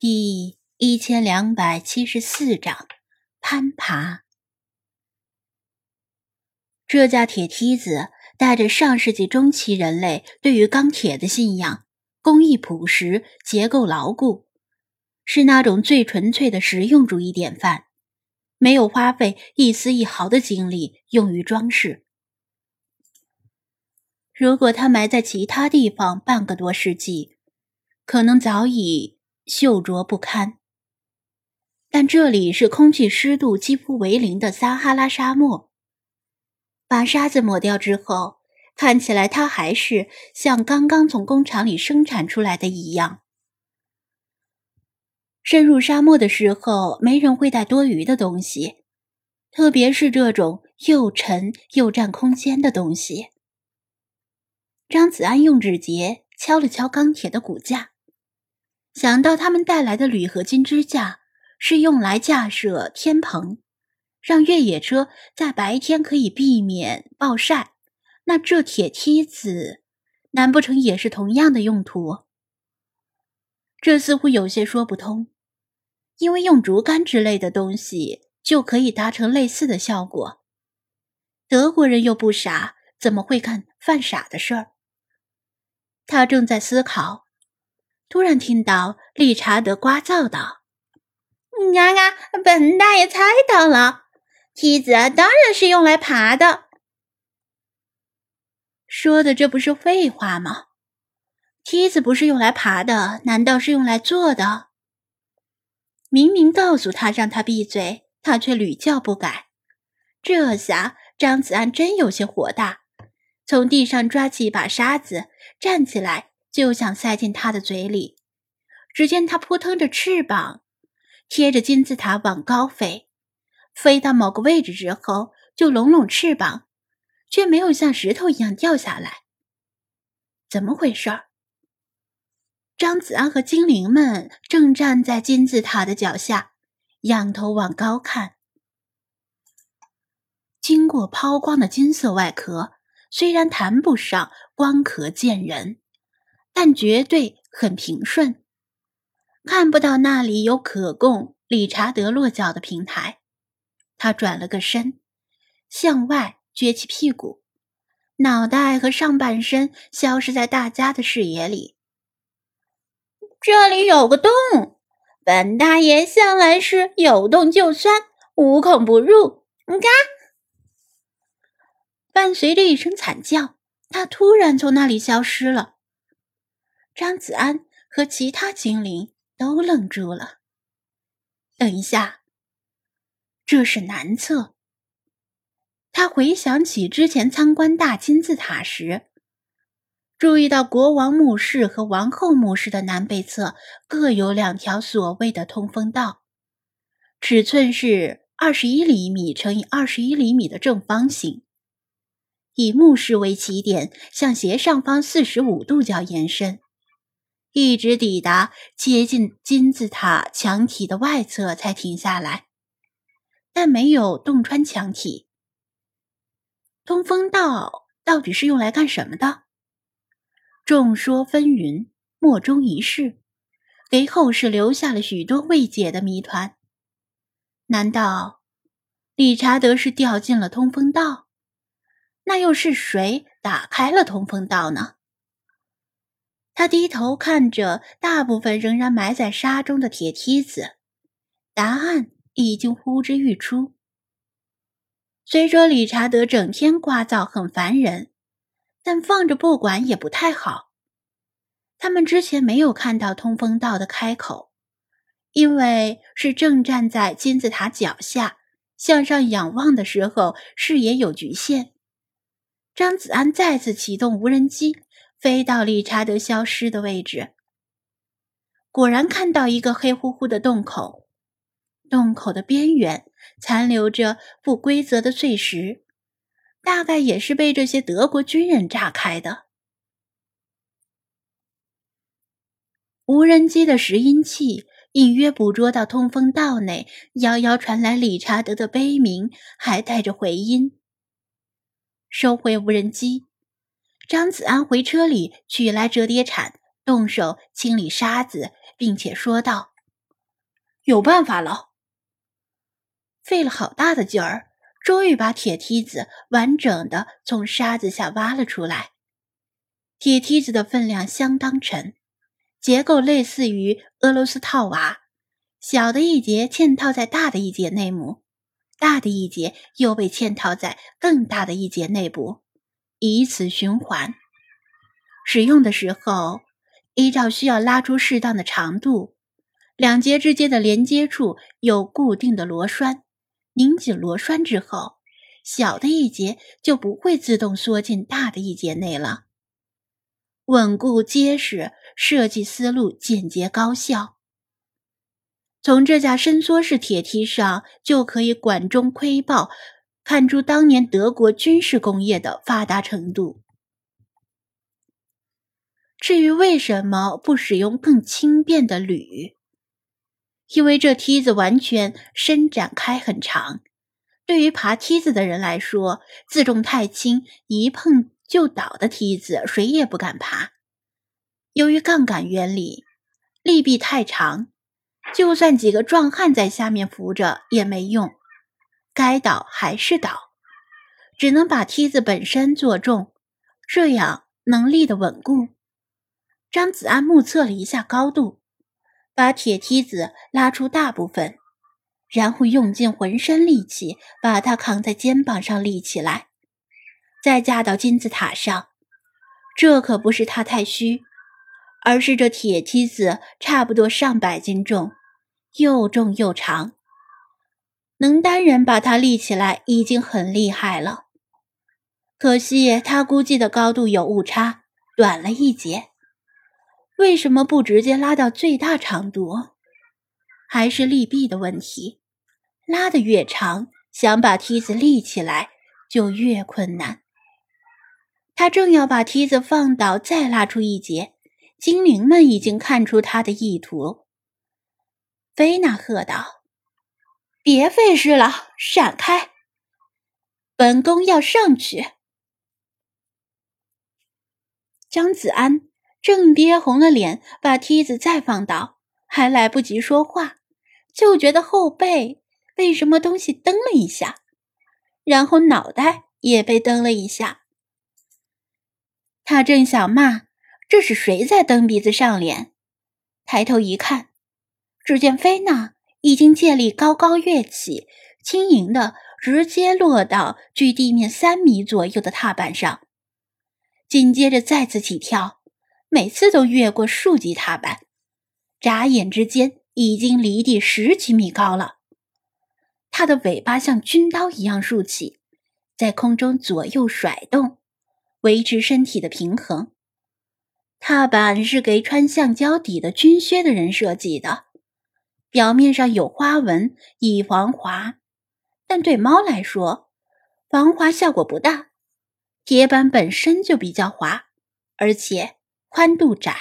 第一千两百七十四章攀爬。这架铁梯子带着上世纪中期人类对于钢铁的信仰，工艺朴实，结构牢固，是那种最纯粹的实用主义典范，没有花费一丝一毫的精力用于装饰。如果它埋在其他地方半个多世纪，可能早已。锈浊不堪，但这里是空气湿度几乎为零的撒哈拉沙漠。把沙子抹掉之后，看起来它还是像刚刚从工厂里生产出来的一样。深入沙漠的时候，没人会带多余的东西，特别是这种又沉又占空间的东西。张子安用指节敲了敲钢铁的骨架。想到他们带来的铝合金支架是用来架设天棚，让越野车在白天可以避免暴晒，那这铁梯子难不成也是同样的用途？这似乎有些说不通，因为用竹竿之类的东西就可以达成类似的效果。德国人又不傻，怎么会干犯傻的事儿？他正在思考。突然听到理查德聒噪道：“呀呀，本大爷猜到了，梯子当然是用来爬的。说的这不是废话吗？梯子不是用来爬的，难道是用来坐的？明明告诉他让他闭嘴，他却屡教不改。这下张子安真有些火大，从地上抓起一把沙子，站起来。”就想塞进他的嘴里，只见他扑腾着翅膀，贴着金字塔往高飞，飞到某个位置之后就拢拢翅膀，却没有像石头一样掉下来。怎么回事儿？张子安和精灵们正站在金字塔的脚下，仰头往高看。经过抛光的金色外壳，虽然谈不上光可见人。但绝对很平顺，看不到那里有可供理查德落脚的平台。他转了个身，向外撅起屁股，脑袋和上半身消失在大家的视野里。这里有个洞，本大爷向来是有洞就钻，无孔不入。你看！伴随着一声惨叫，他突然从那里消失了。张子安和其他精灵都愣住了。等一下，这是南侧。他回想起之前参观大金字塔时，注意到国王墓室和王后墓室的南北侧各有两条所谓的通风道，尺寸是二十一厘米乘以二十一厘米的正方形，以墓室为起点，向斜上方四十五度角延伸。一直抵达接近金字塔墙体的外侧才停下来，但没有洞穿墙体。通风道到底是用来干什么的？众说纷纭，莫衷一是，给后世留下了许多未解的谜团。难道理查德是掉进了通风道？那又是谁打开了通风道呢？他低头看着大部分仍然埋在沙中的铁梯子，答案已经呼之欲出。虽说理查德整天聒噪很烦人，但放着不管也不太好。他们之前没有看到通风道的开口，因为是正站在金字塔脚下，向上仰望的时候视野有局限。张子安再次启动无人机。飞到理查德消失的位置，果然看到一个黑乎乎的洞口，洞口的边缘残留着不规则的碎石，大概也是被这些德国军人炸开的。无人机的拾音器隐约捕捉到通风道内遥遥传来理查德的悲鸣，还带着回音。收回无人机。张子安回车里取来折叠铲，动手清理沙子，并且说道：“有办法了。费了好大的劲儿，终于把铁梯子完整的从沙子下挖了出来。铁梯子的分量相当沉，结构类似于俄罗斯套娃，小的一节嵌套在大的一节内部，大的一节又被嵌套在更大的一节内部，以此循环。使用的时候，依照需要拉出适当的长度，两节之间的连接处有固定的螺栓，拧紧螺栓之后，小的一节就不会自动缩进大的一节内了。稳固结实，设计思路简洁高效。从这架伸缩式铁梯上就可以管中窥豹，看出当年德国军事工业的发达程度。至于为什么不使用更轻便的铝，因为这梯子完全伸展开很长，对于爬梯子的人来说，自重太轻，一碰。就倒的梯子，谁也不敢爬。由于杠杆原理，力臂太长，就算几个壮汉在下面扶着也没用，该倒还是倒，只能把梯子本身做重，这样能立得稳固。张子安目测了一下高度，把铁梯子拉出大部分，然后用尽浑身力气把它扛在肩膀上立起来。再架到金字塔上，这可不是他太虚，而是这铁梯子差不多上百斤重，又重又长，能单人把它立起来已经很厉害了。可惜他估计的高度有误差，短了一截。为什么不直接拉到最大长度？还是利弊的问题，拉得越长，想把梯子立起来就越困难。他正要把梯子放倒，再拉出一截，精灵们已经看出他的意图。菲娜喝道：“别费事了，闪开！本宫要上去。”张子安正憋红了脸，把梯子再放倒，还来不及说话，就觉得后背被什么东西蹬了一下，然后脑袋也被蹬了一下。他正想骂这是谁在蹬鼻子上脸，抬头一看，只见菲娜已经借力高高跃起，轻盈的直接落到距地面三米左右的踏板上，紧接着再次起跳，每次都越过数级踏板，眨眼之间已经离地十几米高了。它的尾巴像军刀一样竖起，在空中左右甩动。维持身体的平衡。踏板是给穿橡胶底的军靴的人设计的，表面上有花纹以防滑，但对猫来说，防滑效果不大。铁板本身就比较滑，而且宽度窄，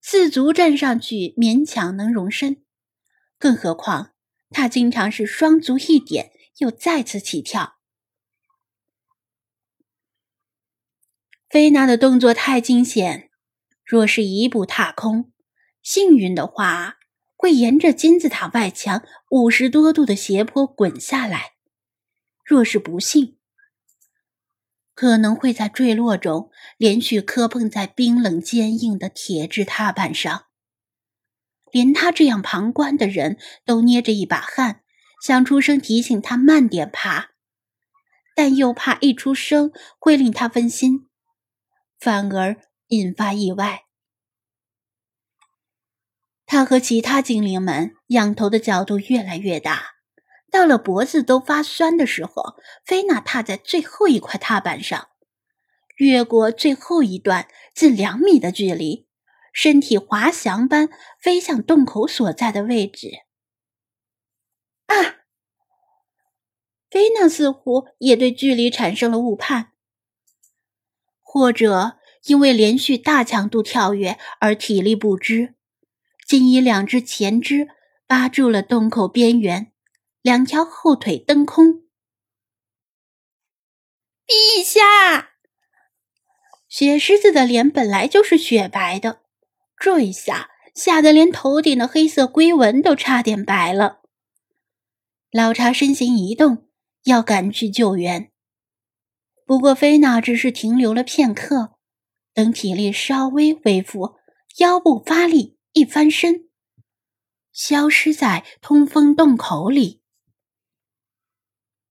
四足站上去勉强能容身，更何况它经常是双足一点又再次起跳。菲娜的动作太惊险，若是一步踏空，幸运的话会沿着金字塔外墙五十多度的斜坡滚下来；若是不幸，可能会在坠落中连续磕碰在冰冷坚硬的铁质踏板上。连他这样旁观的人都捏着一把汗，想出声提醒他慢点爬，但又怕一出声会令他分心。反而引发意外。他和其他精灵们仰头的角度越来越大，到了脖子都发酸的时候，菲娜踏在最后一块踏板上，越过最后一段近两米的距离，身体滑翔般飞向洞口所在的位置。啊！菲娜似乎也对距离产生了误判。或者因为连续大强度跳跃而体力不支，仅以两只前肢扒住了洞口边缘，两条后腿蹬空。陛下，雪狮子的脸本来就是雪白的，这一下吓得连头顶的黑色龟纹都差点白了。老茶身形一动，要赶去救援。不过菲娜只是停留了片刻，等体力稍微恢复，腰部发力，一翻身，消失在通风洞口里。